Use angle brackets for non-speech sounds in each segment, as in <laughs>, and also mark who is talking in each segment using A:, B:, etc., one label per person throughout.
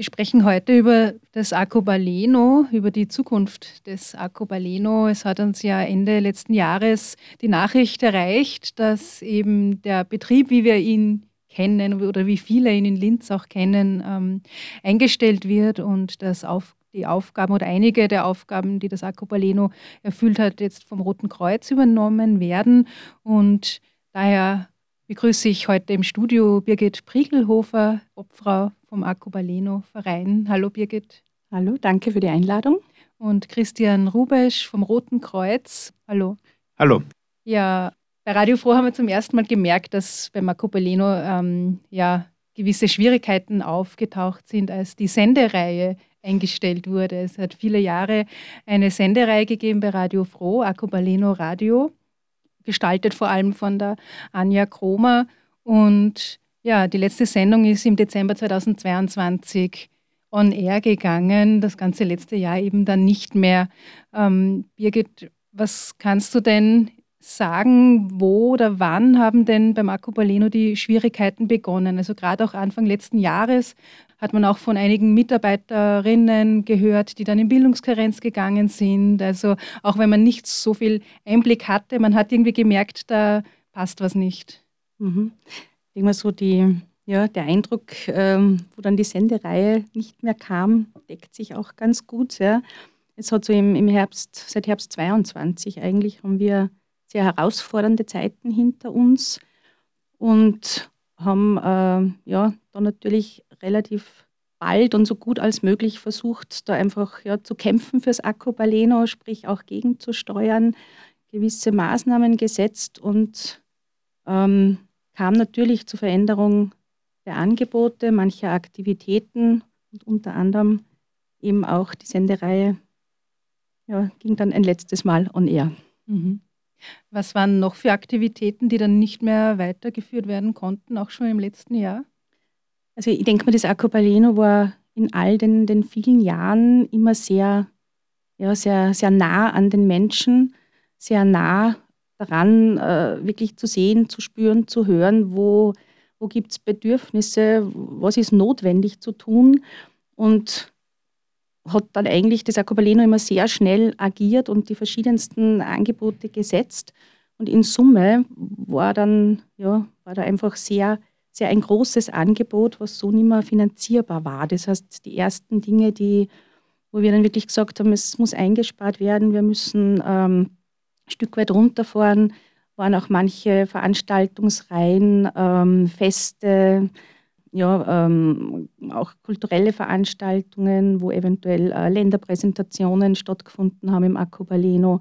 A: Wir sprechen heute über das Arcobaleno, über die Zukunft des Arcobaleno. Es hat uns ja Ende letzten Jahres die Nachricht erreicht, dass eben der Betrieb, wie wir ihn kennen oder wie viele ihn in Linz auch kennen, ähm, eingestellt wird und dass auf die Aufgaben oder einige der Aufgaben, die das Arcobaleno erfüllt hat, jetzt vom Roten Kreuz übernommen werden. Und daher begrüße ich heute im Studio Birgit Priegelhofer, Obfrau vom Arcobaleno Verein. Hallo Birgit.
B: Hallo, danke für die Einladung.
A: Und Christian Rubesch vom Roten Kreuz. Hallo.
C: Hallo.
A: Ja, bei Radio Froh haben wir zum ersten Mal gemerkt, dass bei Marco ähm, ja, gewisse Schwierigkeiten aufgetaucht sind, als die Sendereihe eingestellt wurde. Es hat viele Jahre eine Sendereihe gegeben bei Radio Froh, Arcobaleno Radio gestaltet vor allem von der Anja Kromer. Und ja, die letzte Sendung ist im Dezember 2022 on air gegangen, das ganze letzte Jahr eben dann nicht mehr. Ähm, Birgit, was kannst du denn sagen, wo oder wann haben denn beim Marco Baleno die Schwierigkeiten begonnen? Also gerade auch Anfang letzten Jahres hat man auch von einigen Mitarbeiterinnen gehört, die dann in Bildungskarenz gegangen sind. Also auch wenn man nicht so viel Einblick hatte, man hat irgendwie gemerkt, da passt was nicht.
B: Mhm. Denke mal so, die, ja, der Eindruck, ähm, wo dann die Sendereihe nicht mehr kam, deckt sich auch ganz gut. Ja. Es hat so im, im Herbst, seit Herbst 22 eigentlich haben wir sehr herausfordernde Zeiten hinter uns und haben äh, ja dann natürlich relativ bald und so gut als möglich versucht, da einfach ja, zu kämpfen fürs Accobaleno, sprich auch gegenzusteuern, gewisse Maßnahmen gesetzt und ähm, kam natürlich zur Veränderung der Angebote, mancher Aktivitäten und unter anderem eben auch die Sendereihe ja, ging dann ein letztes Mal on air. Mhm.
A: Was waren noch für Aktivitäten, die dann nicht mehr weitergeführt werden konnten, auch schon im letzten Jahr?
B: Also ich denke mal, das Acapuleno war in all den, den vielen Jahren immer sehr, ja, sehr, sehr nah an den Menschen, sehr nah daran, äh, wirklich zu sehen, zu spüren, zu hören, wo, wo gibt es Bedürfnisse, was ist notwendig zu tun. Und hat dann eigentlich das Acapuleno immer sehr schnell agiert und die verschiedensten Angebote gesetzt. Und in Summe war dann, ja, war da einfach sehr, sehr ein großes Angebot, was so nicht mehr finanzierbar war. Das heißt, die ersten Dinge, die, wo wir dann wirklich gesagt haben, es muss eingespart werden, wir müssen ähm, Stück weit runterfahren, waren auch manche Veranstaltungsreihen, ähm, Feste, ja, ähm, auch kulturelle Veranstaltungen, wo eventuell äh, Länderpräsentationen stattgefunden haben im Accobaleno.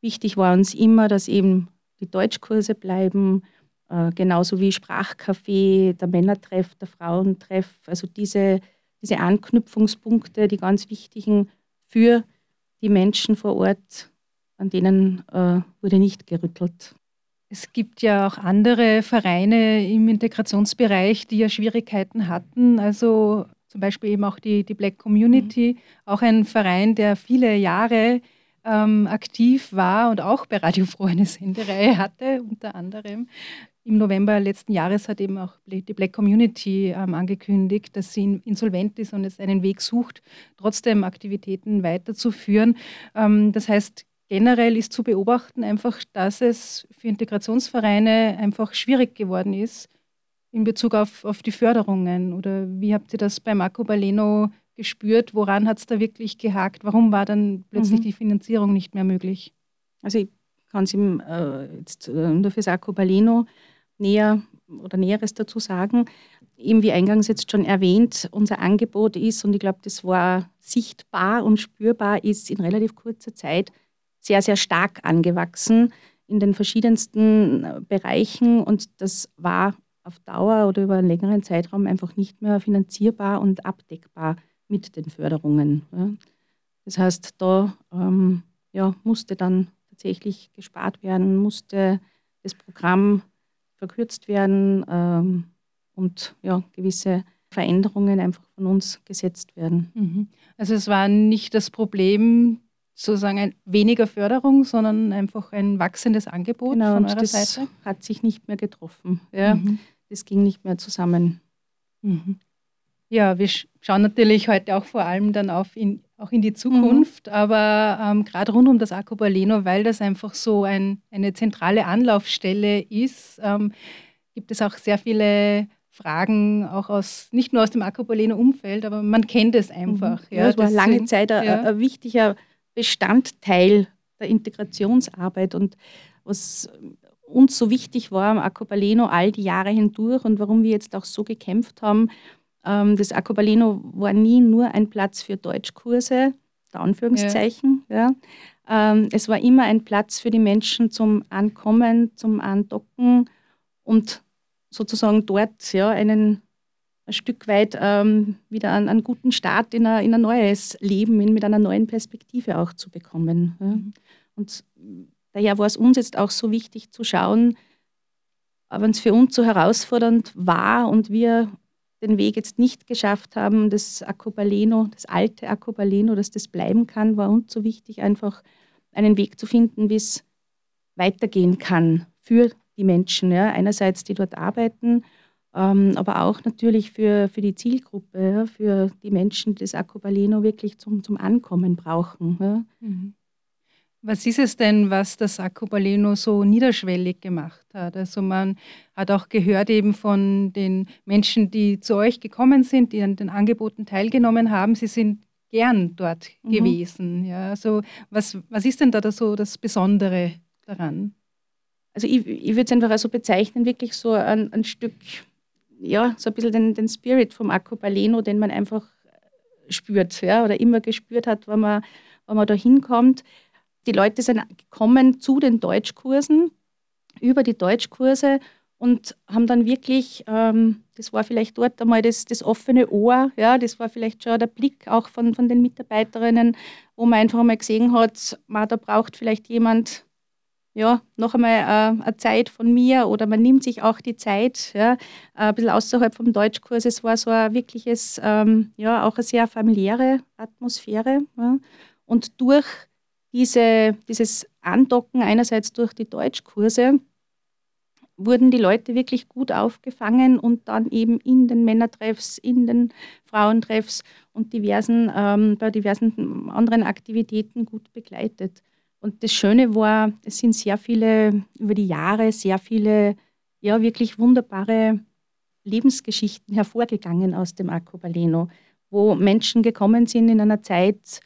B: Wichtig war uns immer, dass eben die Deutschkurse bleiben, äh, genauso wie Sprachcafé, der Männertreff, der Frauentreff, also diese, diese Anknüpfungspunkte, die ganz wichtigen für die Menschen vor Ort, an denen äh, wurde nicht gerüttelt.
A: Es gibt ja auch andere Vereine im Integrationsbereich, die ja Schwierigkeiten hatten. Also zum Beispiel eben auch die, die Black Community, mhm. auch ein Verein, der viele Jahre ähm, aktiv war und auch bei Radio Froh eine Sendereihe hatte, unter anderem. Im November letzten Jahres hat eben auch die Black Community ähm, angekündigt, dass sie insolvent ist und jetzt einen Weg sucht, trotzdem Aktivitäten weiterzuführen. Ähm, das heißt, generell ist zu beobachten einfach, dass es für Integrationsvereine einfach schwierig geworden ist in Bezug auf, auf die Förderungen. Oder wie habt ihr das bei Marco Baleno gespürt? Woran hat es da wirklich gehakt? Warum war dann plötzlich mhm. die Finanzierung nicht mehr möglich?
B: Also ich kann es ihm äh, jetzt äh, nur für Marco Baleno näher oder Näheres dazu sagen. Eben wie eingangs jetzt schon erwähnt, unser Angebot ist, und ich glaube, das war sichtbar und spürbar, ist in relativ kurzer Zeit sehr, sehr stark angewachsen in den verschiedensten äh, Bereichen und das war auf Dauer oder über einen längeren Zeitraum einfach nicht mehr finanzierbar und abdeckbar mit den Förderungen. Das heißt, da ähm, ja, musste dann tatsächlich gespart werden, musste das Programm verkürzt werden ähm, und ja, gewisse Veränderungen einfach von uns gesetzt werden.
A: Mhm. Also es war nicht das Problem, sozusagen ein, weniger Förderung, sondern einfach ein wachsendes Angebot
B: genau, von eurer das Seite? hat sich nicht mehr getroffen. Ja. Mhm. Das ging nicht mehr zusammen.
A: Mhm. Ja, wir schauen natürlich heute auch vor allem dann auf in, auch in die Zukunft, mhm. aber ähm, gerade rund um das Acopaleno, weil das einfach so ein, eine zentrale Anlaufstelle ist, ähm, gibt es auch sehr viele Fragen, auch aus, nicht nur aus dem Acopaleno-Umfeld, aber man kennt es einfach.
B: Mhm. Ja, es war lange Zeit ein, ja. ein, wichtiger Bestandteil der Integrationsarbeit und was uns so wichtig war am Acopaleno all die Jahre hindurch und warum wir jetzt auch so gekämpft haben. Ähm, das Acopaleno war nie nur ein Platz für Deutschkurse, Anführungszeichen. Ja. ja. Ähm, es war immer ein Platz für die Menschen zum Ankommen, zum Andocken und sozusagen dort ja, einen ein Stück weit ähm, wieder einen, einen, guten Start in ein, in ein neues Leben, in, mit einer neuen Perspektive auch zu bekommen. Ja. Mhm. Und daher war es uns jetzt auch so wichtig zu schauen, wenn es für uns so herausfordernd war und wir den Weg jetzt nicht geschafft haben, das Acopaleno, das alte Acopaleno, dass das bleiben kann, war uns so wichtig, einfach einen Weg zu finden, wie es weitergehen kann für die Menschen. Ja. Einerseits, die dort arbeiten, aber auch natürlich für, für die Zielgruppe, für die Menschen, die das Acopaleno wirklich zum, zum Ankommen brauchen. Mhm.
A: Was ist es denn, was das Acopaleno so niederschwellig gemacht hat? Also man hat auch gehört eben von den Menschen, die zu euch gekommen sind, die an den Angeboten teilgenommen haben, sie sind gern dort mhm. gewesen. Ja, also was, was ist denn da so das Besondere daran?
B: Also ich, ich würde es einfach so bezeichnen, wirklich so ein, ein Stück, ja, so ein bisschen den, den Spirit vom Acopaleno, den man einfach spürt, ja, oder immer gespürt hat, wenn man, wenn man da hinkommt. Die Leute sind gekommen zu den Deutschkursen, über die Deutschkurse und haben dann wirklich, ähm, das war vielleicht dort einmal das, das offene Ohr, ja, das war vielleicht schon der Blick auch von, von den Mitarbeiterinnen, wo man einfach mal gesehen hat, man, da braucht vielleicht jemand ja, noch einmal äh, eine Zeit von mir oder man nimmt sich auch die Zeit, ja, ein bisschen außerhalb vom Deutschkurs. Es war so ein wirkliches, ähm, ja, auch eine sehr familiäre Atmosphäre. Ja. Und durch diese, dieses Andocken einerseits durch die Deutschkurse wurden die Leute wirklich gut aufgefangen und dann eben in den Männertreffs, in den Frauentreffs und diversen, ähm, bei diversen anderen Aktivitäten gut begleitet. Und das Schöne war, es sind sehr viele, über die Jahre, sehr viele, ja, wirklich wunderbare Lebensgeschichten hervorgegangen aus dem Arcobaleno, wo Menschen gekommen sind in einer Zeit,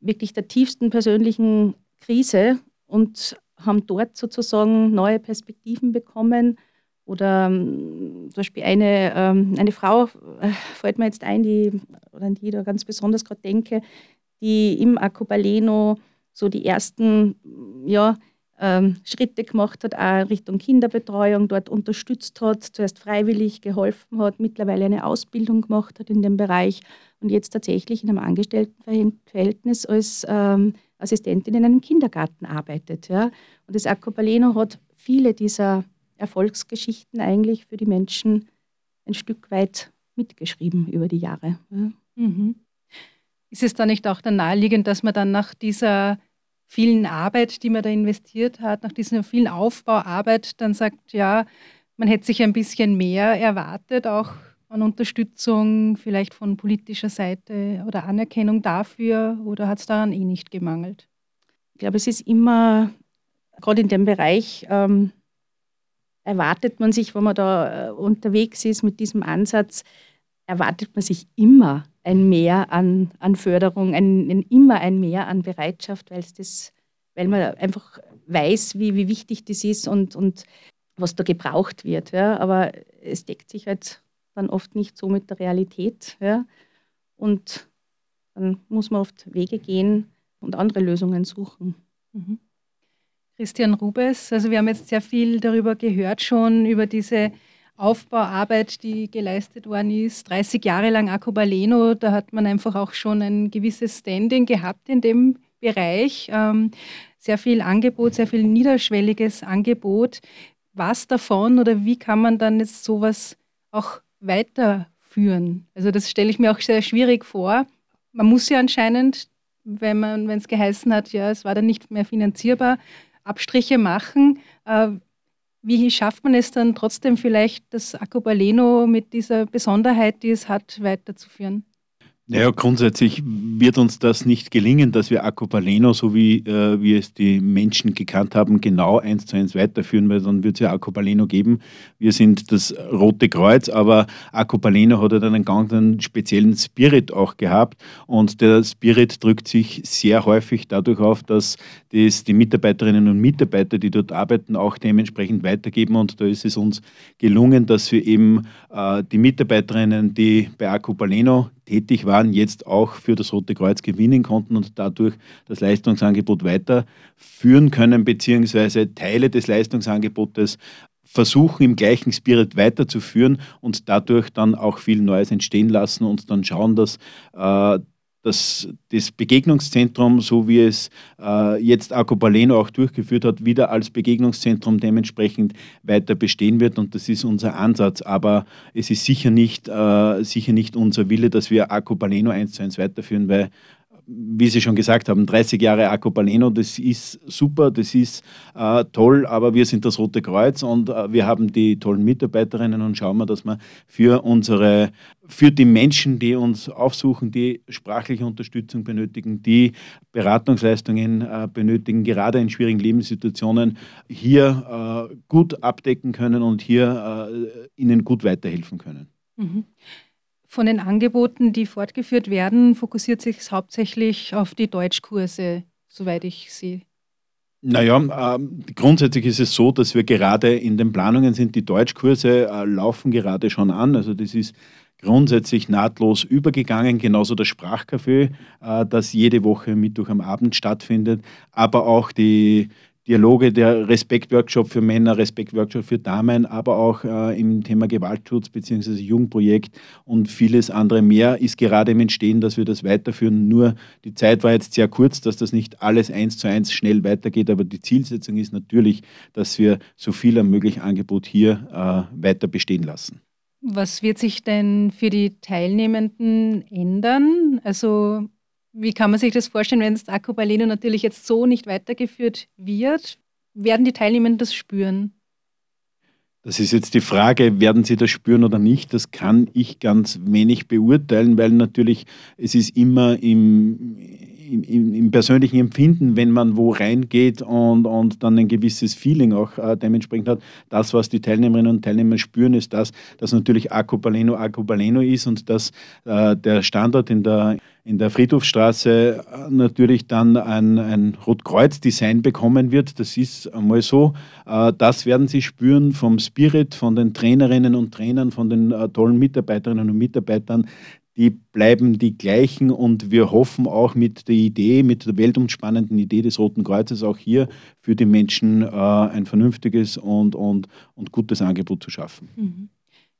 B: wirklich der tiefsten persönlichen Krise und haben dort sozusagen neue Perspektiven bekommen. Oder ähm, zum Beispiel eine, ähm, eine Frau, äh, fällt mir jetzt ein, die, oder an die ich da ganz besonders gerade denke, die im Accobaleno so die ersten ja, ähm, Schritte gemacht hat, auch Richtung Kinderbetreuung, dort unterstützt hat, zuerst freiwillig geholfen hat, mittlerweile eine Ausbildung gemacht hat in dem Bereich und jetzt tatsächlich in einem Angestelltenverhältnis als ähm, Assistentin in einem Kindergarten arbeitet. Ja. Und das Acopaleno hat viele dieser Erfolgsgeschichten eigentlich für die Menschen ein Stück weit mitgeschrieben über die Jahre. Ja. Mhm.
A: Ist es da nicht auch dann naheliegend, dass man dann nach dieser vielen Arbeit, die man da investiert hat, nach dieser vielen Aufbauarbeit, dann sagt, ja, man hätte sich ein bisschen mehr erwartet, auch an Unterstützung, vielleicht von politischer Seite oder Anerkennung dafür, oder hat es daran eh nicht gemangelt?
B: Ich glaube, es ist immer, gerade in dem Bereich, ähm, erwartet man sich, wenn man da äh, unterwegs ist mit diesem Ansatz, erwartet man sich immer ein Mehr an, an Förderung, ein, ein, immer ein Mehr an Bereitschaft, weil das, weil man einfach weiß, wie, wie wichtig das ist und, und was da gebraucht wird. Ja. Aber es deckt sich halt dann oft nicht so mit der Realität. Ja. Und dann muss man oft Wege gehen und andere Lösungen suchen. Mhm.
A: Christian Rubes, also wir haben jetzt sehr viel darüber gehört schon, über diese Aufbauarbeit, die geleistet worden ist. 30 Jahre lang Akobaleno, da hat man einfach auch schon ein gewisses Standing gehabt in dem Bereich. Ähm, sehr viel Angebot, sehr viel niederschwelliges Angebot. Was davon oder wie kann man dann jetzt sowas auch weiterführen? Also das stelle ich mir auch sehr schwierig vor. Man muss ja anscheinend, wenn es geheißen hat, ja, es war dann nicht mehr finanzierbar, Abstriche machen. Wie schafft man es dann trotzdem vielleicht, das Acopaleno mit dieser Besonderheit, die es hat, weiterzuführen?
C: Naja, grundsätzlich wird uns das nicht gelingen, dass wir Acopaleno, so wie äh, wir es die Menschen gekannt haben, genau eins zu eins weiterführen, weil dann wird es ja Acopaleno geben. Wir sind das Rote Kreuz, aber Acopaleno hat ja dann einen ganz einen speziellen Spirit auch gehabt und der Spirit drückt sich sehr häufig dadurch auf, dass das die Mitarbeiterinnen und Mitarbeiter, die dort arbeiten, auch dementsprechend weitergeben und da ist es uns gelungen, dass wir eben äh, die Mitarbeiterinnen, die bei Acopaleno tätig waren, jetzt auch für das Rote Kreuz gewinnen konnten und dadurch das Leistungsangebot weiterführen können, beziehungsweise Teile des Leistungsangebotes versuchen im gleichen Spirit weiterzuführen und dadurch dann auch viel Neues entstehen lassen und dann schauen, dass äh, dass das Begegnungszentrum, so wie es äh, jetzt Acopaleno auch durchgeführt hat, wieder als Begegnungszentrum dementsprechend weiter bestehen wird. Und das ist unser Ansatz. Aber es ist sicher nicht, äh, sicher nicht unser Wille, dass wir Acopaleno eins zu eins weiterführen, weil wie Sie schon gesagt haben, 30 Jahre Acopaleno, das ist super, das ist äh, toll, aber wir sind das Rote Kreuz und äh, wir haben die tollen Mitarbeiterinnen und schauen wir, dass wir für unsere, für die Menschen, die uns aufsuchen, die sprachliche Unterstützung benötigen, die Beratungsleistungen äh, benötigen, gerade in schwierigen Lebenssituationen, hier äh, gut abdecken können und hier äh, ihnen gut weiterhelfen können. Mhm.
A: Von den Angeboten, die fortgeführt werden, fokussiert sich es hauptsächlich auf die Deutschkurse, soweit ich sehe.
C: Naja, äh, grundsätzlich ist es so, dass wir gerade in den Planungen sind. Die Deutschkurse äh, laufen gerade schon an. Also das ist grundsätzlich nahtlos übergegangen, genauso das Sprachcafé, äh, das jede Woche Mittwoch am Abend stattfindet, aber auch die Dialoge, der Respektworkshop für Männer, Respektworkshop für Damen, aber auch äh, im Thema Gewaltschutz bzw. Jugendprojekt und vieles andere mehr ist gerade im Entstehen, dass wir das weiterführen. Nur die Zeit war jetzt sehr kurz, dass das nicht alles eins zu eins schnell weitergeht, aber die Zielsetzung ist natürlich, dass wir so viel am möglichen Angebot hier äh, weiter bestehen lassen.
A: Was wird sich denn für die Teilnehmenden ändern? Also wie kann man sich das vorstellen, wenn das Acrobaleno natürlich jetzt so nicht weitergeführt wird? Werden die Teilnehmenden das spüren?
C: Das ist jetzt die Frage, werden sie das spüren oder nicht? Das kann ich ganz wenig beurteilen, weil natürlich es ist immer im, im, im, persönlichen Empfinden, wenn man wo reingeht und, und dann ein gewisses Feeling auch äh, dementsprechend hat. Das, was die Teilnehmerinnen und Teilnehmer spüren, ist das, dass natürlich Acopaleno Acopaleno ist und dass äh, der Standort in der, in der Friedhofstraße natürlich dann ein, ein Rotkreuz-Design bekommen wird. Das ist einmal so. Äh, das werden Sie spüren vom Spirit, von den Trainerinnen und Trainern, von den äh, tollen Mitarbeiterinnen und Mitarbeitern, die bleiben die gleichen und wir hoffen auch mit der Idee, mit der weltumspannenden Idee des Roten Kreuzes auch hier für die Menschen äh, ein vernünftiges und, und, und gutes Angebot zu schaffen. Mhm.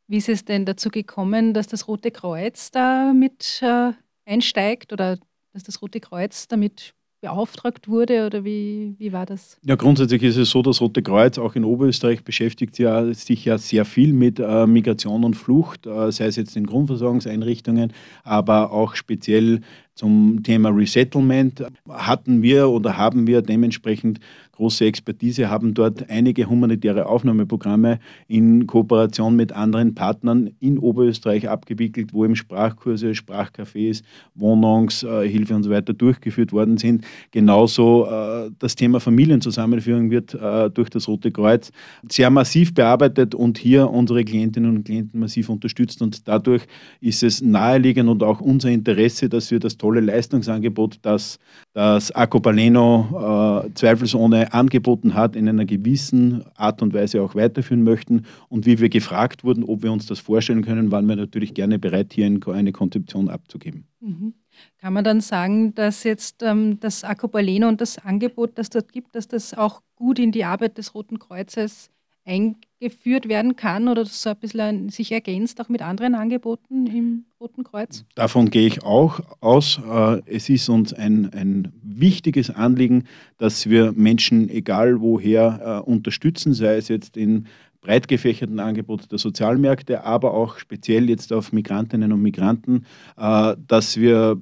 A: Wie ist es denn dazu gekommen, dass das Rote Kreuz da mit einsteigt oder dass das Rote Kreuz damit beauftragt wurde oder wie, wie war das?
C: Ja, grundsätzlich ist es so, das Rote Kreuz auch in Oberösterreich beschäftigt ja, sich ja sehr viel mit äh, Migration und Flucht, äh, sei es jetzt in Grundversorgungseinrichtungen, aber auch speziell zum Thema Resettlement hatten wir oder haben wir dementsprechend große Expertise, haben dort einige humanitäre Aufnahmeprogramme in Kooperation mit anderen Partnern in Oberösterreich abgewickelt, wo eben Sprachkurse, Sprachcafés, Wohnungshilfe und so weiter durchgeführt worden sind. Genauso äh, das Thema Familienzusammenführung wird äh, durch das Rote Kreuz sehr massiv bearbeitet und hier unsere Klientinnen und Klienten massiv unterstützt und dadurch ist es naheliegend und auch unser Interesse, dass wir das tolle Leistungsangebot, das das Acopaleno äh, zweifelsohne angeboten hat, in einer gewissen Art und Weise auch weiterführen möchten. Und wie wir gefragt wurden, ob wir uns das vorstellen können, waren wir natürlich gerne bereit, hier eine Konzeption abzugeben. Mhm.
A: Kann man dann sagen, dass jetzt ähm, das Acopaleno und das Angebot, das dort gibt, dass das auch gut in die Arbeit des Roten Kreuzes eingeführt werden kann oder so ein bisschen sich ergänzt auch mit anderen Angeboten im Roten Kreuz?
C: Davon gehe ich auch aus. Äh, es ist uns ein, ein wichtiges Anliegen, dass wir Menschen, egal woher, äh, unterstützen, sei es jetzt in breit gefächerten Angebot der Sozialmärkte, aber auch speziell jetzt auf Migrantinnen und Migranten, äh, dass wir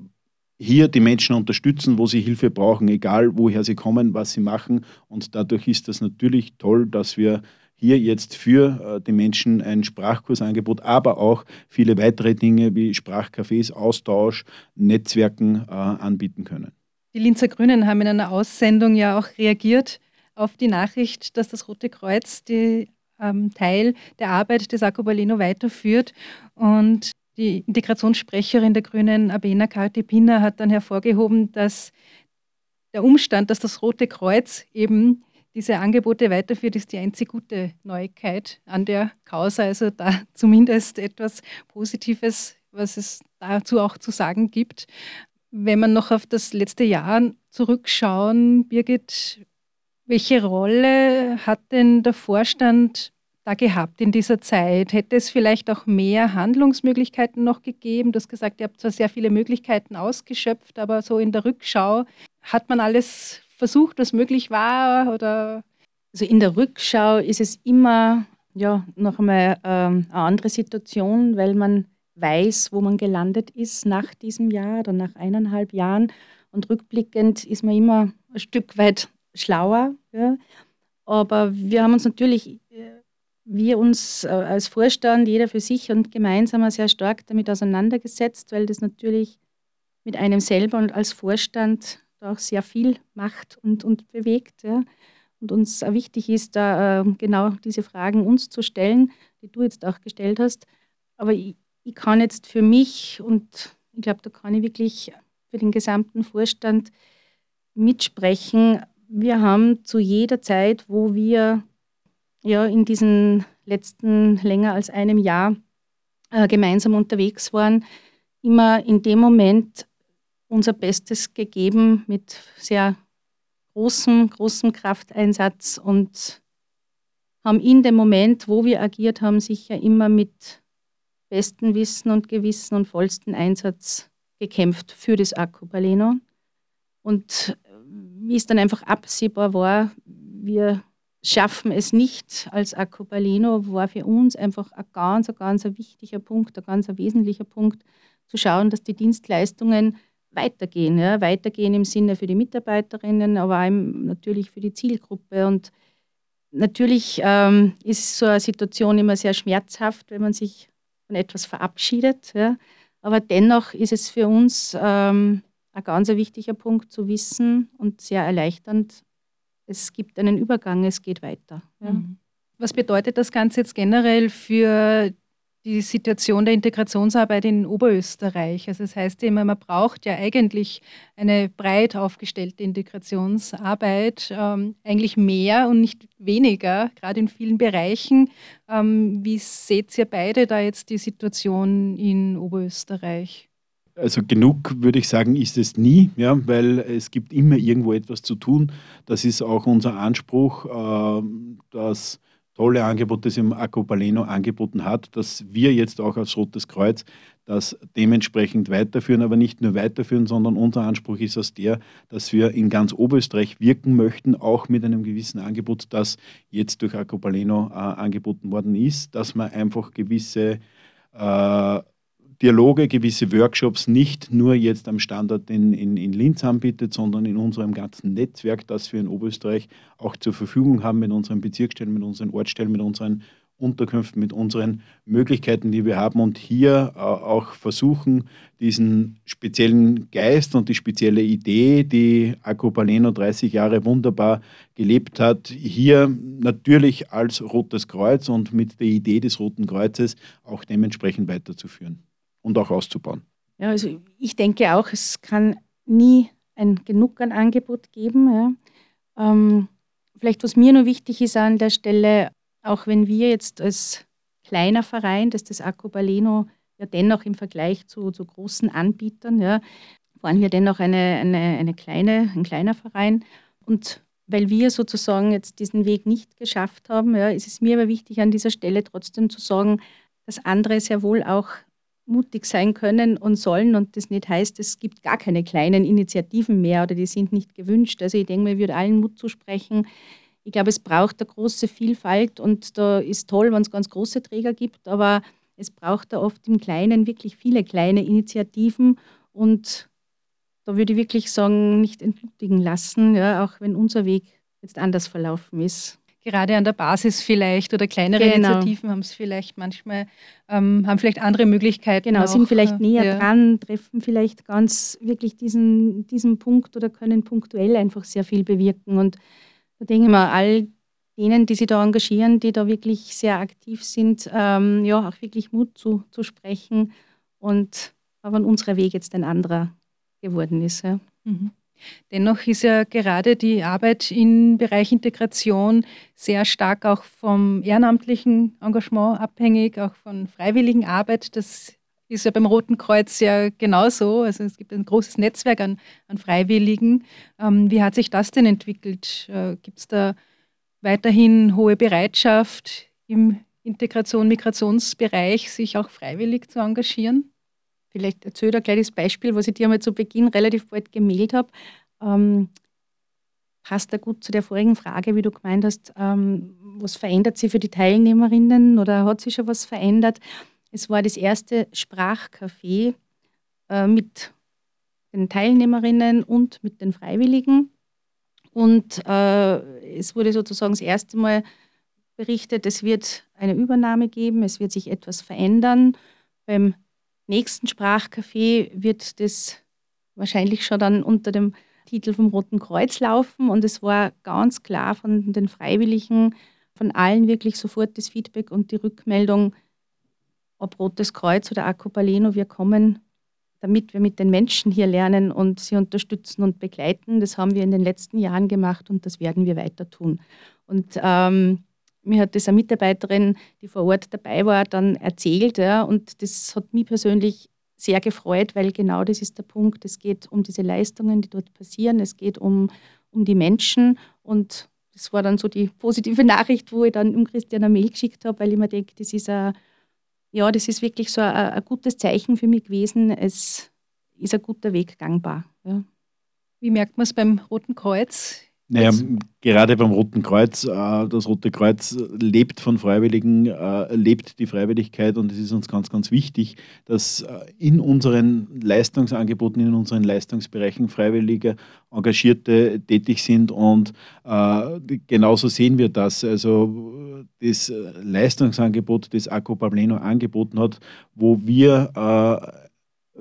C: hier die Menschen unterstützen, wo sie Hilfe brauchen, egal woher sie kommen, was sie machen. Und dadurch ist das natürlich toll, dass wir hier jetzt für äh, die Menschen ein Sprachkursangebot, aber auch viele weitere Dinge wie Sprachcafés, Austausch, Netzwerken äh, anbieten können.
A: Die Linzer Grünen haben in einer Aussendung ja auch reagiert auf die Nachricht, dass das Rote Kreuz die ähm, Teil der Arbeit des Akobaleno weiterführt. Und die Integrationssprecherin der Grünen, Abena Kartepina, hat dann hervorgehoben, dass der Umstand, dass das Rote Kreuz eben diese Angebote weiterführt, ist die einzig gute Neuigkeit an der Causa. Also da <laughs> zumindest etwas Positives, was es dazu auch zu sagen gibt. Wenn man noch auf das letzte Jahr zurückschauen, Birgit, welche Rolle hat denn der Vorstand da gehabt in dieser Zeit? Hätte es vielleicht auch mehr Handlungsmöglichkeiten noch gegeben? Du hast gesagt, ihr habt zwar sehr viele Möglichkeiten ausgeschöpft, aber so in der Rückschau hat man alles versucht, was möglich war? Oder?
B: Also in der Rückschau ist es immer ja, noch einmal ähm, eine andere Situation, weil man weiß, wo man gelandet ist nach diesem Jahr oder nach eineinhalb Jahren. Und rückblickend ist man immer ein Stück weit schlauer. Ja. Aber wir haben uns natürlich, äh, wir uns äh, als Vorstand, jeder für sich und gemeinsam sehr stark damit auseinandergesetzt, weil das natürlich mit einem selber und als Vorstand auch sehr viel macht und, und bewegt. Ja. Und uns wichtig ist, da äh, genau diese Fragen uns zu stellen, die du jetzt auch gestellt hast. Aber ich, ich kann jetzt für mich und ich glaube, da kann ich wirklich für den gesamten Vorstand mitsprechen. Wir haben zu jeder Zeit, wo wir ja in diesen letzten länger als einem Jahr äh, gemeinsam unterwegs waren, immer in dem Moment unser Bestes gegeben mit sehr großem, großem Krafteinsatz und haben in dem Moment, wo wir agiert haben, sicher immer mit bestem Wissen und Gewissen und vollsten Einsatz gekämpft für das Akkubaleno. Und wie es dann einfach absehbar war, wir schaffen es nicht als Akkubaleno, war für uns einfach ein ganz, ein ganz wichtiger Punkt, ein ganz wesentlicher Punkt, zu schauen, dass die Dienstleistungen weitergehen. Ja? Weitergehen im Sinne für die Mitarbeiterinnen, aber auch natürlich für die Zielgruppe. Und natürlich ähm, ist so eine Situation immer sehr schmerzhaft, wenn man sich von etwas verabschiedet. Ja? Aber dennoch ist es für uns ähm, ein ganz wichtiger Punkt zu wissen und sehr erleichternd. Es gibt einen Übergang, es geht weiter. Ja. Mhm.
A: Was bedeutet das Ganze jetzt generell für die Situation der Integrationsarbeit in Oberösterreich. Also das heißt immer, man braucht ja eigentlich eine breit aufgestellte Integrationsarbeit, ähm, eigentlich mehr und nicht weniger, gerade in vielen Bereichen. Ähm, wie seht ihr beide da jetzt die Situation in Oberösterreich?
C: Also genug würde ich sagen, ist es nie, ja, weil es gibt immer irgendwo etwas zu tun. Das ist auch unser Anspruch, äh, dass tolle Angebot, das im Acopaleno angeboten hat, dass wir jetzt auch als Rotes Kreuz das dementsprechend weiterführen, aber nicht nur weiterführen, sondern unser Anspruch ist aus der, dass wir in ganz Oberösterreich wirken möchten, auch mit einem gewissen Angebot, das jetzt durch Acopaleno äh, angeboten worden ist, dass man einfach gewisse äh, Dialoge, gewisse Workshops nicht nur jetzt am Standort in, in, in Linz anbietet, sondern in unserem ganzen Netzwerk, das wir in Oberösterreich auch zur Verfügung haben, mit unseren Bezirksstellen, mit unseren Ortsstellen, mit unseren Unterkünften, mit unseren Möglichkeiten, die wir haben und hier äh, auch versuchen, diesen speziellen Geist und die spezielle Idee, die Acopaleno 30 Jahre wunderbar gelebt hat, hier natürlich als Rotes Kreuz und mit der Idee des Roten Kreuzes auch dementsprechend weiterzuführen und auch auszubauen.
B: Ja, also ich denke auch, es kann nie ein genug an Angebot geben. Ja. Ähm, vielleicht was mir nur wichtig ist an der Stelle, auch wenn wir jetzt als kleiner Verein, das das Acco Baleno ja dennoch im Vergleich zu, zu großen Anbietern, ja, waren wir dennoch eine, eine, eine kleine, ein kleiner Verein. Und weil wir sozusagen jetzt diesen Weg nicht geschafft haben, ja, ist es mir aber wichtig, an dieser Stelle trotzdem zu sagen, dass andere sehr wohl auch mutig sein können und sollen und das nicht heißt, es gibt gar keine kleinen Initiativen mehr oder die sind nicht gewünscht. Also ich denke, mir würde allen Mut zusprechen. Ich glaube, es braucht eine große Vielfalt und da ist toll, wenn es ganz große Träger gibt, aber es braucht da oft im Kleinen wirklich viele kleine Initiativen und da würde ich wirklich sagen, nicht entmutigen lassen, ja, auch wenn unser Weg jetzt anders verlaufen ist.
A: Gerade an der Basis vielleicht oder kleinere genau. Initiativen haben es vielleicht manchmal, ähm, haben vielleicht andere Möglichkeiten.
B: Genau, auch, sind vielleicht äh, näher ja. dran, treffen vielleicht ganz wirklich diesen, diesen Punkt oder können punktuell einfach sehr viel bewirken. Und da denke ich mal, all denen, die sich da engagieren, die da wirklich sehr aktiv sind, ähm, ja, auch wirklich Mut zu, zu sprechen und aber unser Weg jetzt ein anderer geworden ist. Ja. Mhm.
A: Dennoch ist ja gerade die Arbeit im Bereich Integration sehr stark auch vom ehrenamtlichen Engagement abhängig, auch von freiwilligen Arbeit. Das ist ja beim Roten Kreuz ja genauso. Also es gibt ein großes Netzwerk an, an Freiwilligen. Ähm, wie hat sich das denn entwickelt? Äh, gibt es da weiterhin hohe Bereitschaft im Integration, Migrationsbereich, sich auch freiwillig zu engagieren?
B: Vielleicht erzähle ich ein kleines Beispiel, was ich dir einmal zu Beginn relativ bald gemeldet habe. Ähm, passt da gut zu der vorigen Frage, wie du gemeint hast, ähm, was verändert sich für die Teilnehmerinnen oder hat sich schon was verändert? Es war das erste Sprachcafé äh, mit den Teilnehmerinnen und mit den Freiwilligen. Und äh, es wurde sozusagen das erste Mal berichtet, es wird eine Übernahme geben, es wird sich etwas verändern. Beim nächsten Sprachcafé wird das wahrscheinlich schon dann unter dem Titel vom Roten Kreuz laufen. Und es war ganz klar von den Freiwilligen, von allen wirklich sofort das Feedback und die Rückmeldung, ob Rotes Kreuz oder Acopaleno, wir kommen, damit wir mit den Menschen hier lernen und sie unterstützen und begleiten. Das haben wir in den letzten Jahren gemacht und das werden wir weiter tun. Und ähm, mir hat das eine Mitarbeiterin, die vor Ort dabei war, dann erzählt. Ja, und das hat mich persönlich sehr gefreut, weil genau das ist der Punkt. Es geht um diese Leistungen, die dort passieren. Es geht um, um die Menschen. Und das war dann so die positive <laughs> Nachricht, wo ich dann um Christian eine Mail geschickt habe, weil ich mir denke, das ist, ein, ja, das ist wirklich so ein, ein gutes Zeichen für mich gewesen. Es ist ein guter Weg gangbar. Ja.
A: Wie merkt man es beim Roten Kreuz?
C: Naja, gerade beim Roten Kreuz, äh, das Rote Kreuz lebt von Freiwilligen, äh, lebt die Freiwilligkeit und es ist uns ganz, ganz wichtig, dass äh, in unseren Leistungsangeboten, in unseren Leistungsbereichen Freiwillige, Engagierte tätig sind und genauso sehen wir das. Also das Leistungsangebot, das Acco Pableno angeboten hat, wo wir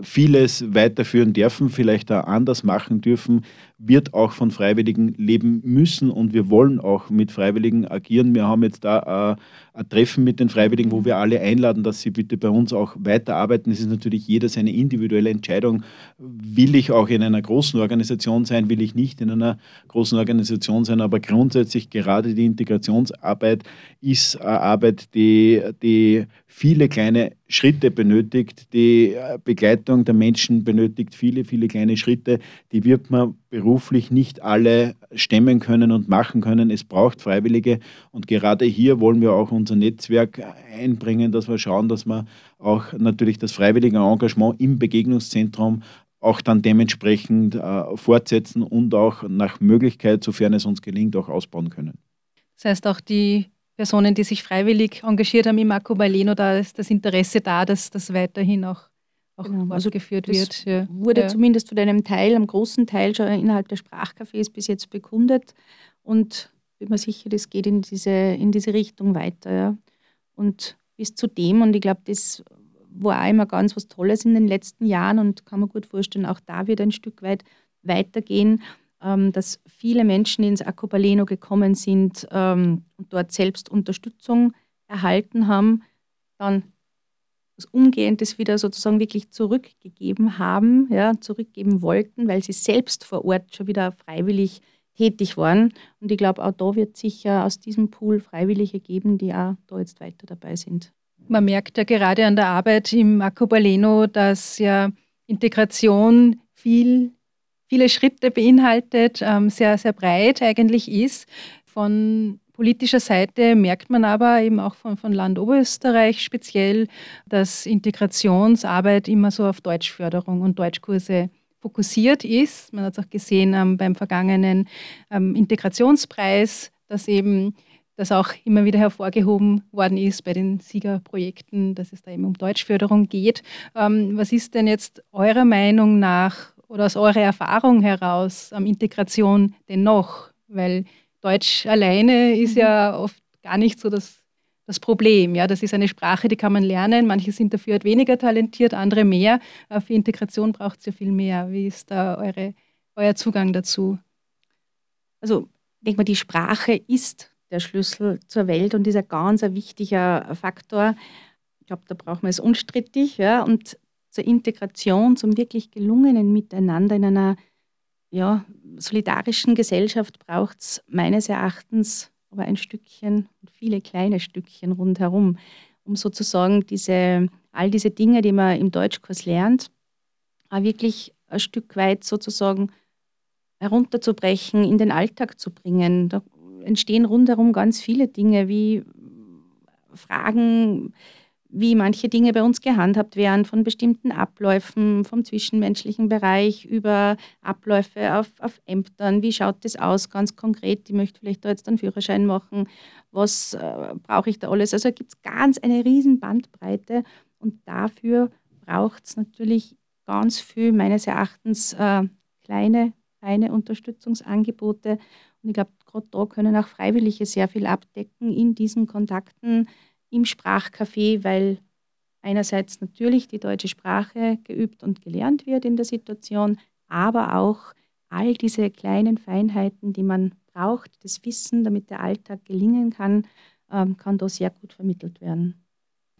C: vieles weiterführen dürfen, vielleicht auch anders machen dürfen, wird auch von Freiwilligen leben müssen und wir wollen auch mit Freiwilligen agieren. Wir haben jetzt da äh, ein Treffen mit den Freiwilligen, wo wir alle einladen, dass sie bitte bei uns auch weiterarbeiten. Es ist natürlich jeder seine individuelle Entscheidung. Will ich auch in einer großen Organisation sein, will ich nicht in einer großen Organisation sein, aber grundsätzlich gerade die Integrationsarbeit ist eine Arbeit, die, die viele kleine Schritte benötigt, die Begleitung der Menschen benötigt viele, viele kleine Schritte, die wird man beruflich nicht alle stemmen können und machen können. Es braucht Freiwillige und gerade hier wollen wir auch unser Netzwerk einbringen, dass wir schauen, dass wir auch natürlich das freiwillige Engagement im Begegnungszentrum auch dann dementsprechend äh, fortsetzen und auch nach Möglichkeit, sofern es uns gelingt, auch ausbauen können.
A: Das heißt, auch die Personen, die sich freiwillig engagiert haben im Marco Baleno, da ist das Interesse da, dass das weiterhin auch auch genau. also geführt wird.
B: Ja. Wurde ja. zumindest von einem Teil, einem großen Teil schon innerhalb der Sprachcafés bis jetzt bekundet und bin mir sicher, das geht in diese, in diese Richtung weiter. Ja. Und bis zu dem, und ich glaube, das war auch immer ganz was Tolles in den letzten Jahren und kann man gut vorstellen, auch da wird ein Stück weit weitergehen, ähm, dass viele Menschen ins Acopaleno gekommen sind ähm, und dort selbst Unterstützung erhalten haben, dann umgehend das wieder sozusagen wirklich zurückgegeben haben, ja, zurückgeben wollten, weil sie selbst vor Ort schon wieder freiwillig tätig waren. Und ich glaube, auch da wird sicher aus diesem Pool Freiwillige geben, die auch da jetzt weiter dabei sind.
A: Man merkt ja gerade an der Arbeit im Accobaleno, dass ja Integration viel, viele Schritte beinhaltet, ähm, sehr, sehr breit eigentlich ist. Von politischer Seite merkt man aber eben auch von, von Land Oberösterreich speziell, dass Integrationsarbeit immer so auf Deutschförderung und Deutschkurse fokussiert ist. Man hat es auch gesehen ähm, beim vergangenen ähm, Integrationspreis, dass eben das auch immer wieder hervorgehoben worden ist bei den Siegerprojekten, dass es da eben um Deutschförderung geht. Ähm, was ist denn jetzt eurer Meinung nach oder aus eurer Erfahrung heraus am Integration denn noch? Weil Deutsch alleine ist ja oft gar nicht so das, das Problem. Ja, das ist eine Sprache, die kann man lernen. Manche sind dafür halt weniger talentiert, andere mehr. Aber für Integration braucht es ja viel mehr. Wie ist da eure, euer Zugang dazu?
B: Also, ich denke mal, die Sprache ist der Schlüssel zur Welt und ist ein ganz ein wichtiger Faktor. Ich glaube, da brauchen wir es unstrittig. Ja, und zur Integration, zum wirklich gelungenen Miteinander in einer ja, solidarischen Gesellschaft braucht es meines Erachtens aber ein Stückchen, viele kleine Stückchen rundherum, um sozusagen diese, all diese Dinge, die man im Deutschkurs lernt, wirklich ein Stück weit sozusagen herunterzubrechen, in den Alltag zu bringen. Da entstehen rundherum ganz viele Dinge wie Fragen, wie manche Dinge bei uns gehandhabt werden, von bestimmten Abläufen, vom zwischenmenschlichen Bereich über Abläufe auf, auf Ämtern. Wie schaut das aus ganz konkret? Ich möchte vielleicht da jetzt einen Führerschein machen. Was äh, brauche ich da alles? Also gibt es ganz eine riesen Bandbreite und dafür braucht es natürlich ganz viel, meines Erachtens, äh, kleine, feine Unterstützungsangebote. Und ich glaube, gerade da können auch Freiwillige sehr viel abdecken in diesen Kontakten im Sprachcafé, weil einerseits natürlich die deutsche Sprache geübt und gelernt wird in der Situation, aber auch all diese kleinen Feinheiten, die man braucht, das Wissen, damit der Alltag gelingen kann, ähm, kann da sehr gut vermittelt werden.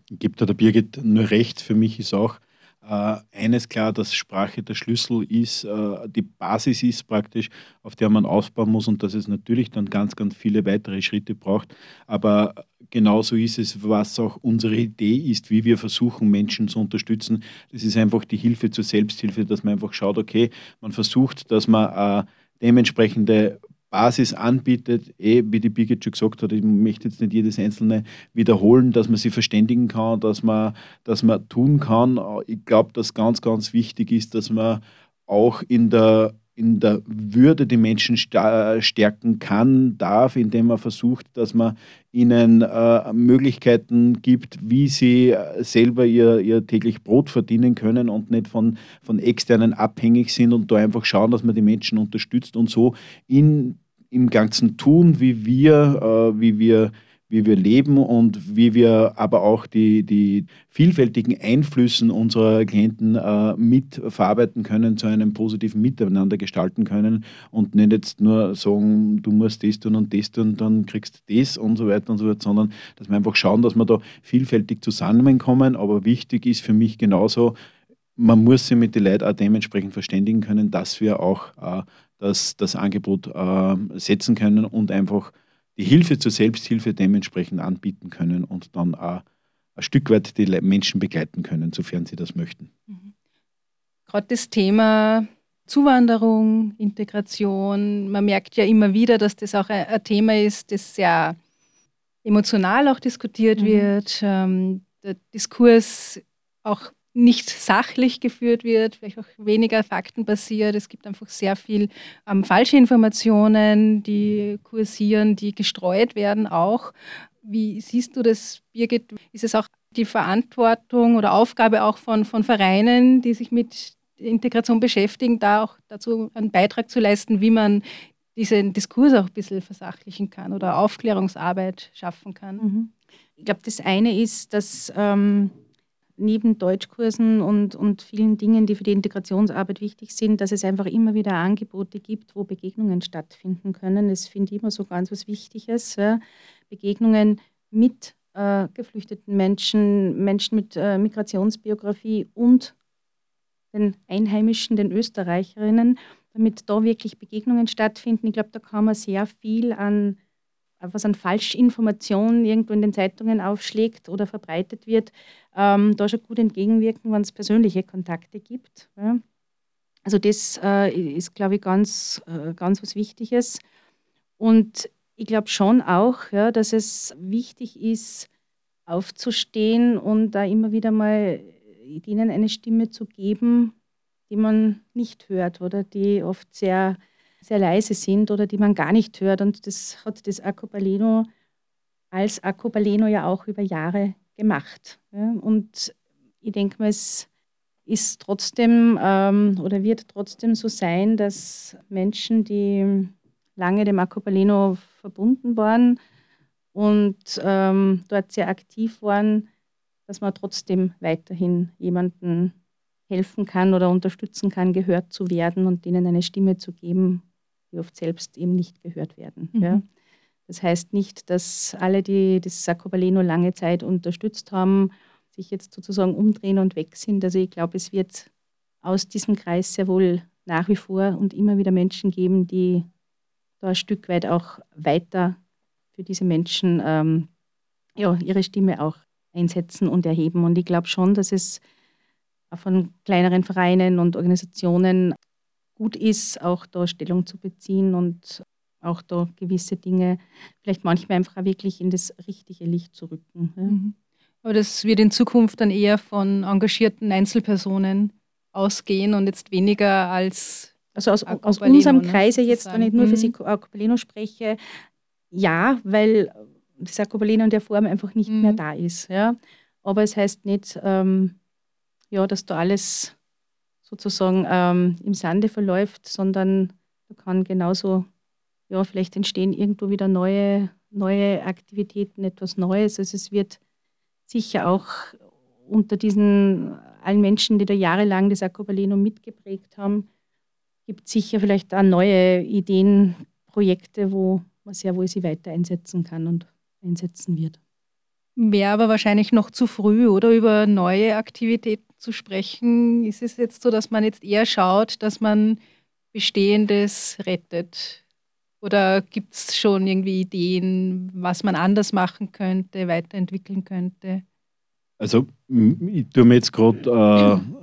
C: Gibt da der Birgit nur recht. Für mich ist auch äh, eines klar, dass Sprache der Schlüssel ist, äh, die Basis ist praktisch, auf der man aufbauen muss und dass es natürlich dann ganz, ganz viele weitere Schritte braucht. Aber genauso ist es, was auch unsere Idee ist, wie wir versuchen, Menschen zu unterstützen. Das ist einfach die Hilfe zur Selbsthilfe, dass man einfach schaut, okay, man versucht, dass man äh, dementsprechende Basis anbietet, eh, wie die Birgit schon gesagt hat, ich möchte jetzt nicht jedes einzelne wiederholen, dass man sie verständigen kann, dass man, dass man tun kann. Ich glaube, dass ganz, ganz wichtig ist, dass man auch in der in der Würde die Menschen stärken kann, darf, indem man versucht, dass man ihnen äh, Möglichkeiten gibt, wie sie selber ihr, ihr täglich Brot verdienen können und nicht von, von externen abhängig sind und da einfach schauen, dass man die Menschen unterstützt und so in im ganzen Tun, wie wir, äh, wie wir, wie wir leben und wie wir aber auch die, die vielfältigen Einflüssen unserer Klienten äh, mitverarbeiten können, zu einem positiven Miteinander gestalten können und nicht jetzt nur sagen, du musst das tun und das tun, dann kriegst du das und so weiter und so fort, sondern dass wir einfach schauen, dass wir da vielfältig zusammenkommen. Aber wichtig ist für mich genauso, man muss sich mit den Leuten auch dementsprechend verständigen können, dass wir auch äh, das, das Angebot äh, setzen können und einfach die Hilfe zur Selbsthilfe dementsprechend anbieten können und dann auch ein Stück weit die Menschen begleiten können, sofern sie das möchten. Mhm.
A: Gerade das Thema Zuwanderung, Integration, man merkt ja immer wieder, dass das auch ein, Thema ist, das sehr emotional auch diskutiert mhm. wird. Ähm, der Diskurs auch nicht sachlich geführt wird, vielleicht auch weniger faktenbasiert. Es gibt einfach sehr viel ähm, falsche Informationen, die kursieren, die gestreut werden auch. Wie siehst du das, Birgit? Ist es auch die Verantwortung oder Aufgabe auch von, von Vereinen, die sich mit Integration beschäftigen, da auch dazu einen Beitrag zu leisten, wie man diesen Diskurs auch ein bisschen versachlichen kann oder Aufklärungsarbeit schaffen kann?
B: Mhm. Ich glaube, das eine ist, dass ähm neben Deutschkursen und, und vielen Dingen, die für die Integrationsarbeit wichtig sind, dass es einfach immer wieder Angebote gibt, wo Begegnungen stattfinden können. Das finde ich immer so ganz was Wichtiges. Ja. Begegnungen mit äh, geflüchteten Menschen, Menschen mit äh, Migrationsbiografie und den Einheimischen, den Österreicherinnen, damit da wirklich Begegnungen stattfinden. Ich glaube, da kann man sehr viel an was an Falschinformationen irgendwo in den Zeitungen aufschlägt oder verbreitet wird, ähm, da schon gut entgegenwirken, wenn es persönliche Kontakte gibt. Ja. Also das äh, ist, glaube ich, ganz, äh, ganz was Wichtiges. Und ich glaube schon auch, ja, dass es wichtig ist, aufzustehen und da immer wieder mal ihnen eine Stimme zu geben, die man nicht hört oder die oft sehr sehr leise sind oder die man gar nicht hört. Und das hat das Acopaleno als Acopaleno ja auch über Jahre gemacht. Und ich denke mal, es ist trotzdem ähm, oder wird trotzdem so sein, dass Menschen, die lange dem Acopaleno verbunden waren und ähm, dort sehr aktiv waren, dass man trotzdem weiterhin jemanden helfen kann oder unterstützen kann, gehört zu werden und denen eine Stimme zu geben, die oft selbst eben nicht gehört werden. Mhm. Ja. Das heißt nicht, dass alle, die das Sacobaleno lange Zeit unterstützt haben, sich jetzt sozusagen umdrehen und weg sind. Also ich glaube, es wird aus diesem Kreis sehr wohl nach wie vor und immer wieder Menschen geben, die da ein Stück weit auch weiter für diese Menschen ähm, ja, ihre Stimme auch einsetzen und erheben. Und ich glaube schon, dass es von kleineren Vereinen und Organisationen gut ist, auch da Stellung zu beziehen und auch da gewisse Dinge vielleicht manchmal einfach wirklich in das richtige Licht zu rücken. Ja. Mhm.
A: Aber das wird in Zukunft dann eher von engagierten Einzelpersonen ausgehen und jetzt weniger als.
B: Also aus, aus unserem ne, Kreise jetzt, wenn ich nur für mhm. Acopaleno spreche, ja, weil das Acopaleno in der Form einfach nicht mhm. mehr da ist. Ja. Aber es heißt nicht, ähm, ja, dass da alles sozusagen ähm, im Sande verläuft, sondern da kann genauso, ja, vielleicht entstehen irgendwo wieder neue, neue Aktivitäten, etwas Neues. Also es wird sicher auch unter diesen allen Menschen, die da jahrelang das Acopaleno mitgeprägt haben, gibt es sicher vielleicht auch neue Ideen, Projekte, wo man sehr wohl sie weiter einsetzen kann und einsetzen wird.
A: Wäre aber wahrscheinlich noch zu früh, oder über neue Aktivitäten zu sprechen. Ist es jetzt so, dass man jetzt eher schaut, dass man Bestehendes rettet? Oder gibt es schon irgendwie Ideen, was man anders machen könnte, weiterentwickeln könnte?
C: Also ich tue mir jetzt gerade äh, <clears throat>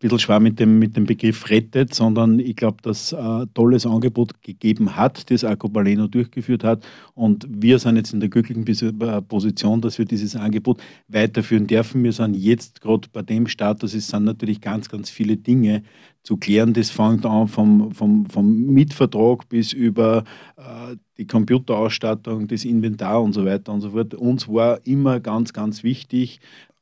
C: bisschen schwer mit dem, mit dem Begriff rettet, sondern ich glaube, dass ein tolles Angebot gegeben hat, das Acopaleno durchgeführt hat. Und wir sind jetzt in der glücklichen äh, Position, dass wir dieses Angebot weiterführen dürfen. Wir sind jetzt gerade bei dem Status, es sind natürlich ganz, ganz viele Dinge zu klären. Das fängt an vom, vom, vom Mietvertrag bis über äh, die Computerausstattung, das Inventar und so weiter und so fort. Uns war immer ganz, ganz wichtig,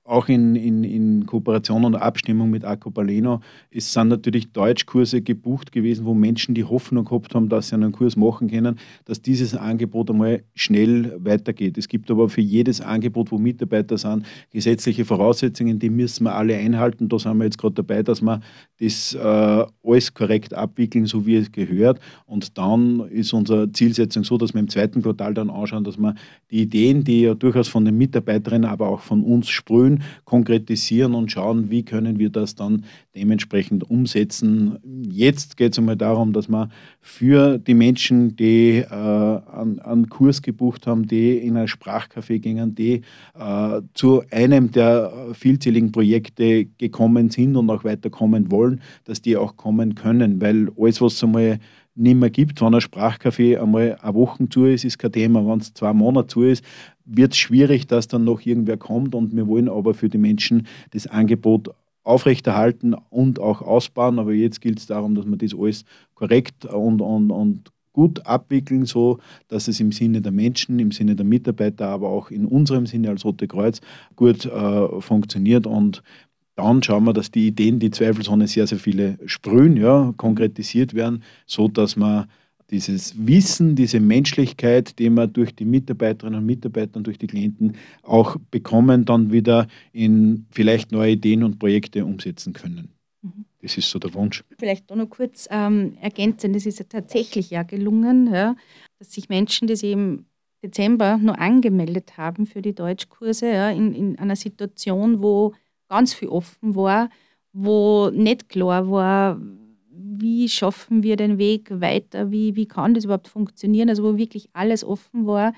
C: auch in, in, in Kooperation und Abstimmung mit Acopaleno, es sind natürlich Deutschkurse gebucht gewesen, wo Menschen die Hoffnung gehabt haben, dass sie einen Kurs machen können, dass dieses Angebot einmal schnell weitergeht. Es gibt aber für jedes Angebot, wo Mitarbeiter sind, gesetzliche Voraussetzungen, die müssen wir alle einhalten. Da sind wir jetzt gerade dabei, dass wir das äh, alles korrekt abwickeln, so wie es gehört. Und dann ist unsere Zielsetzung so, dass wir im zweiten Quartal dann anschauen, dass wir die Ideen, die ja durchaus von den Mitarbeiterinnen, aber auch von uns sprühen, konkretisieren und schauen, wie können wir das dann dementsprechend umsetzen. Jetzt geht es einmal darum, dass man für die Menschen, die äh, einen, einen Kurs gebucht haben, die in ein Sprachcafé gingen, die äh, zu einem der vielzähligen Projekte gekommen sind und auch weiterkommen wollen, dass die auch kommen können, weil alles, was einmal nicht mehr gibt. Wenn ein Sprachcafé einmal eine Woche zu ist, ist kein Thema. Wenn es zwei Monate zu ist, wird es schwierig, dass dann noch irgendwer kommt. Und wir wollen aber für die Menschen das Angebot aufrechterhalten und auch ausbauen. Aber jetzt gilt es darum, dass wir das alles korrekt und, und, und gut abwickeln, so dass es im Sinne der Menschen, im Sinne der Mitarbeiter, aber auch in unserem Sinne als Rote Kreuz gut äh, funktioniert. Und dann schauen wir, dass die Ideen, die zweifelsohne sehr, sehr viele sprühen, ja, konkretisiert werden, so dass man dieses Wissen, diese Menschlichkeit, die wir durch die Mitarbeiterinnen und Mitarbeiter und durch die Klienten auch bekommen, dann wieder in vielleicht neue Ideen und Projekte umsetzen können. Mhm. Das ist so der Wunsch.
B: Vielleicht noch kurz ähm, ergänzen, das ist ja tatsächlich ja gelungen, ja, dass sich Menschen, die sich im Dezember nur angemeldet haben für die Deutschkurse, ja, in, in einer Situation, wo ganz viel offen war, wo nicht klar war, wie schaffen wir den Weg weiter, wie, wie kann das überhaupt funktionieren, also wo wirklich alles offen war.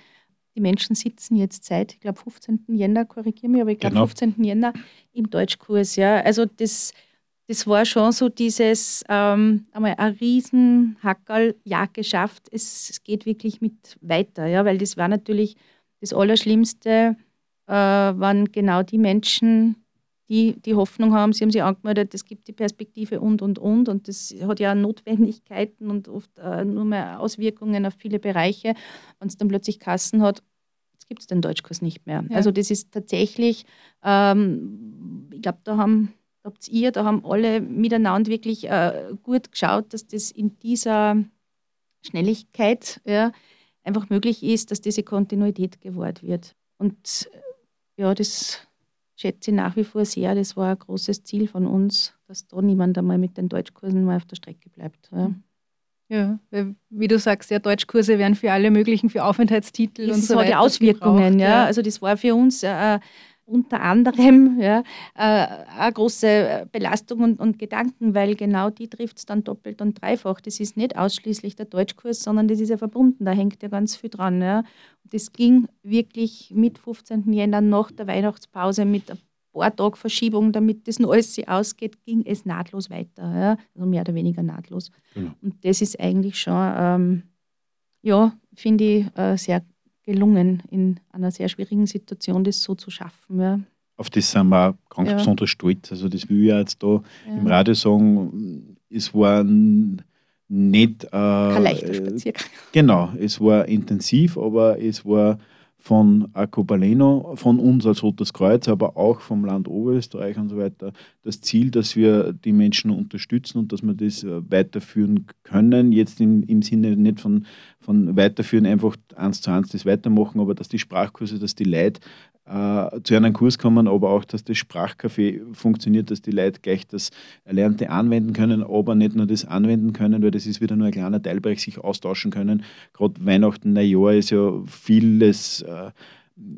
B: Die Menschen sitzen jetzt seit, ich glaube, 15. Jänner, korrigiere mich, aber ich glaube, genau. 15. Jänner im Deutschkurs. Ja. Also das, das war schon so dieses, ähm, einmal ein Riesenhackerl, ja, geschafft, es, es, geht wirklich mit weiter, ja, weil das war natürlich das Allerschlimmste, äh, waren genau die Menschen, die die Hoffnung haben, sie haben sich angemeldet, es gibt die Perspektive und, und, und. Und das hat ja Notwendigkeiten und oft äh, nur mehr Auswirkungen auf viele Bereiche. Wenn es dann plötzlich Kassen hat, gibt es den Deutschkurs nicht mehr. Ja. Also das ist tatsächlich, ähm, ich glaube, da haben habt ihr, da haben alle miteinander wirklich äh, gut geschaut, dass das in dieser Schnelligkeit ja, einfach möglich ist, dass diese Kontinuität gewahrt wird. Und ja, das schätze ich nach wie vor sehr. Das war ein großes Ziel von uns, dass da niemand einmal mit den Deutschkursen mal auf der Strecke bleibt. Ja.
A: Ja, wie du sagst, ja, Deutschkurse werden für alle möglichen, für Aufenthaltstitel
B: das
A: und so
B: weiter.
A: Die
B: Auswirkungen, ja. ja. Also das war für uns äh, unter anderem <laughs> ja, äh, eine große Belastung und, und Gedanken, weil genau die trifft es dann doppelt und dreifach. Das ist nicht ausschließlich der Deutschkurs, sondern das ist ja verbunden, da hängt ja ganz viel dran. Ja. Und das ging wirklich mit 15. Jänner nach der Weihnachtspause mit ein paar Tage Verschiebung, damit das noch alles ausgeht, ging es nahtlos weiter. Ja. Also mehr oder weniger nahtlos. Genau. Und das ist eigentlich schon, ähm, ja, finde ich, äh, sehr gelungen, in einer sehr schwierigen Situation das so zu schaffen. Ja.
C: Auf das sind wir ganz ja. besonders stolz. Also das will ich jetzt da ja. im Radio sagen, es war nicht... Äh,
B: Kein leichter Spaziergang.
C: Genau, es war intensiv, aber es war von Acopaleno, von uns als Rotes Kreuz, aber auch vom Land Oberösterreich und so weiter, das Ziel, dass wir die Menschen unterstützen und dass wir das äh, weiterführen können. Jetzt im, im Sinne nicht von, von weiterführen, einfach eins zu eins das weitermachen, aber dass die Sprachkurse, dass die Leute äh, zu einem Kurs kommen, aber auch, dass das Sprachcafé funktioniert, dass die Leute gleich das Erlernte anwenden können, aber nicht nur das anwenden können, weil das ist wieder nur ein kleiner Teilbereich, sich austauschen können. Gerade Weihnachten, Neujahr ist ja vieles äh,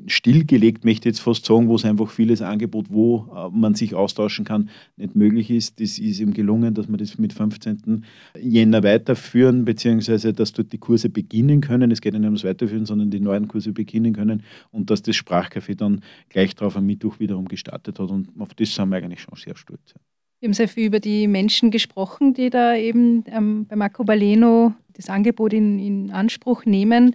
C: stillgelegt, möchte ich jetzt fast sagen, wo es einfach vieles Angebot, wo äh, man sich austauschen kann, nicht möglich ist. Das ist ihm gelungen, dass wir das mit 15. Jänner weiterführen, beziehungsweise dass dort die Kurse beginnen können. Es geht nicht ums Weiterführen, sondern die neuen Kurse beginnen können und dass das Sprachcafé dann gleich darauf am Mittwoch wiederum gestartet hat. Und auf das sind wir eigentlich schon sehr stolz.
A: Wir haben sehr viel über die Menschen gesprochen, die da eben ähm, bei Marco Baleno das Angebot in, in Anspruch nehmen.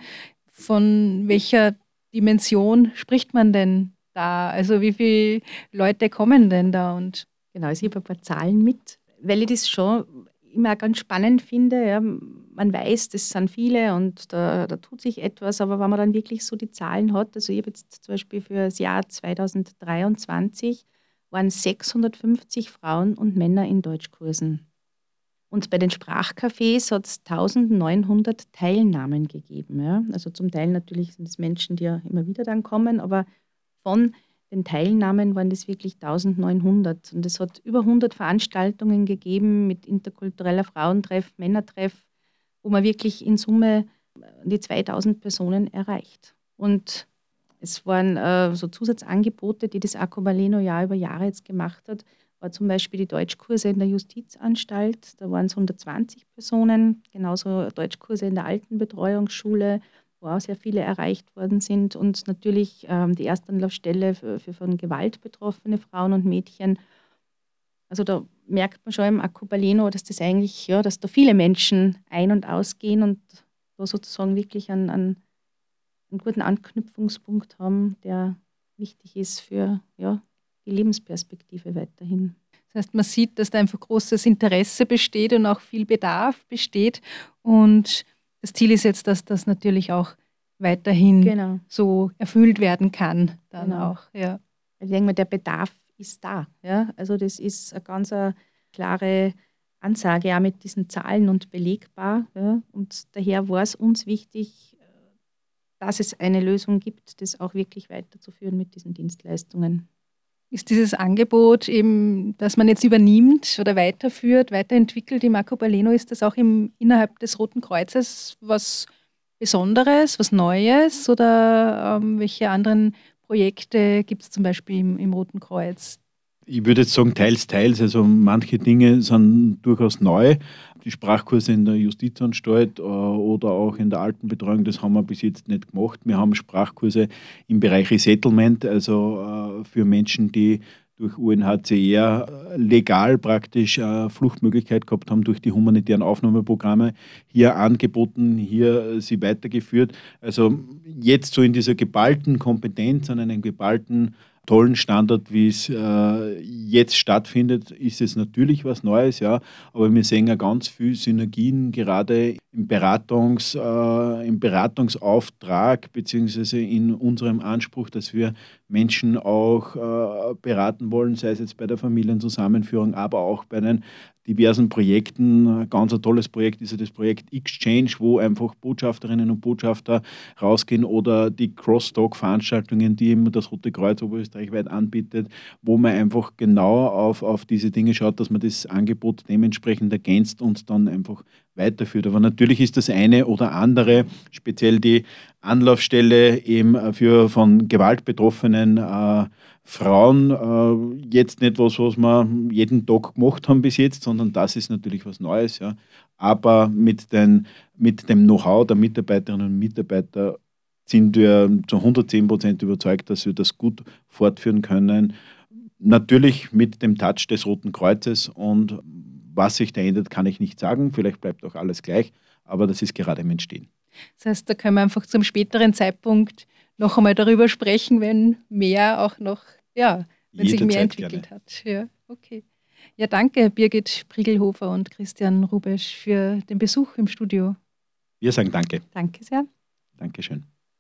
A: Von welcher Dimension spricht man denn da? Also wie viele Leute kommen denn da? Und
B: genau, ich habe ein paar Zahlen mit, weil ich das schon immer ganz spannend finde. Ja, man weiß, das sind viele und da, da, tut sich etwas, aber wenn man dann wirklich so die Zahlen hat, also ich habe jetzt zum Beispiel für das Jahr 2023 waren 650 Frauen und Männer in Deutschkursen. Und bei den Sprachcafés hat es 1900 Teilnahmen gegeben. Ja? Also zum Teil natürlich sind es Menschen, die ja immer wieder dann kommen, aber von den Teilnahmen waren das wirklich 1900. Und es hat über 100 Veranstaltungen gegeben mit interkultureller Frauentreff, Männertreff, wo man wirklich in Summe die 2000 Personen erreicht. Und es waren äh, so Zusatzangebote, die das Accobaleno Jahr über Jahre jetzt gemacht hat, war zum Beispiel die Deutschkurse in der Justizanstalt. Da waren es 120 Personen, genauso Deutschkurse in der Altenbetreuungsschule, wo auch sehr viele erreicht worden sind. Und natürlich ähm, die Erstanlaufstelle für, für von Gewalt betroffene Frauen und Mädchen. Also da merkt man schon im Acupaleno, dass das eigentlich, ja, dass da viele Menschen ein- und ausgehen und da sozusagen wirklich einen, einen, einen guten Anknüpfungspunkt haben, der wichtig ist für ja, die Lebensperspektive weiterhin.
A: Das heißt, man sieht, dass da einfach großes Interesse besteht und auch viel Bedarf besteht. Und das Ziel ist jetzt, dass das natürlich auch weiterhin genau. so erfüllt werden kann. Dann genau. auch, ja.
B: Ich denke mal, der Bedarf ist da. Ja? Also das ist eine ganz eine klare Ansage, auch mit diesen Zahlen und belegbar. Ja? Und daher war es uns wichtig, dass es eine Lösung gibt, das auch wirklich weiterzuführen mit diesen Dienstleistungen
A: ist dieses Angebot eben, das man jetzt übernimmt oder weiterführt, weiterentwickelt im Marco Baleno, ist das auch im, innerhalb des Roten Kreuzes was Besonderes, was Neues oder ähm, welche anderen Projekte gibt es zum Beispiel im, im Roten Kreuz,
C: ich würde jetzt sagen, teils, teils. Also manche Dinge sind durchaus neu. Die Sprachkurse in der Justizanstalt äh, oder auch in der Altenbetreuung, das haben wir bis jetzt nicht gemacht. Wir haben Sprachkurse im Bereich Resettlement, also äh, für Menschen, die durch UNHCR legal praktisch äh, Fluchtmöglichkeit gehabt haben durch die humanitären Aufnahmeprogramme, hier angeboten, hier sie weitergeführt. Also jetzt so in dieser geballten Kompetenz, an einem geballten tollen Standard, wie es äh, jetzt stattfindet, ist es natürlich was Neues, ja. Aber wir sehen ja ganz viele Synergien gerade im, Beratungs, äh, im Beratungsauftrag beziehungsweise in unserem Anspruch, dass wir Menschen auch äh, beraten wollen, sei es jetzt bei der Familienzusammenführung, aber auch bei den diversen Projekten. Ein ganz ein tolles Projekt ist ja das Projekt Exchange, wo einfach Botschafterinnen und Botschafter rausgehen oder die Crosstalk-Veranstaltungen, die eben das Rote Kreuz oberösterreichweit anbietet, wo man einfach genau auf, auf diese Dinge schaut, dass man das Angebot dementsprechend ergänzt und dann einfach weiterführt. Aber natürlich ist das eine oder andere, speziell die Anlaufstelle eben für von Gewalt betroffenen äh, Frauen äh, jetzt nicht was, was wir jeden Tag gemacht haben bis jetzt, sondern das ist natürlich was Neues. Ja. Aber mit, den, mit dem Know-how der Mitarbeiterinnen und Mitarbeiter sind wir zu 110 Prozent überzeugt, dass wir das gut fortführen können. Natürlich mit dem Touch des Roten Kreuzes und was sich da ändert, kann ich nicht sagen. Vielleicht bleibt auch alles gleich, aber das ist gerade im Entstehen.
A: Das heißt, da können wir einfach zum späteren Zeitpunkt noch einmal darüber sprechen, wenn mehr auch noch, ja, wenn sich mehr entwickelt gerne. hat. Ja, okay. Ja, danke Birgit Spriegelhofer und Christian Rubesch für den Besuch im Studio.
C: Wir sagen danke.
A: Danke sehr.
C: Dankeschön.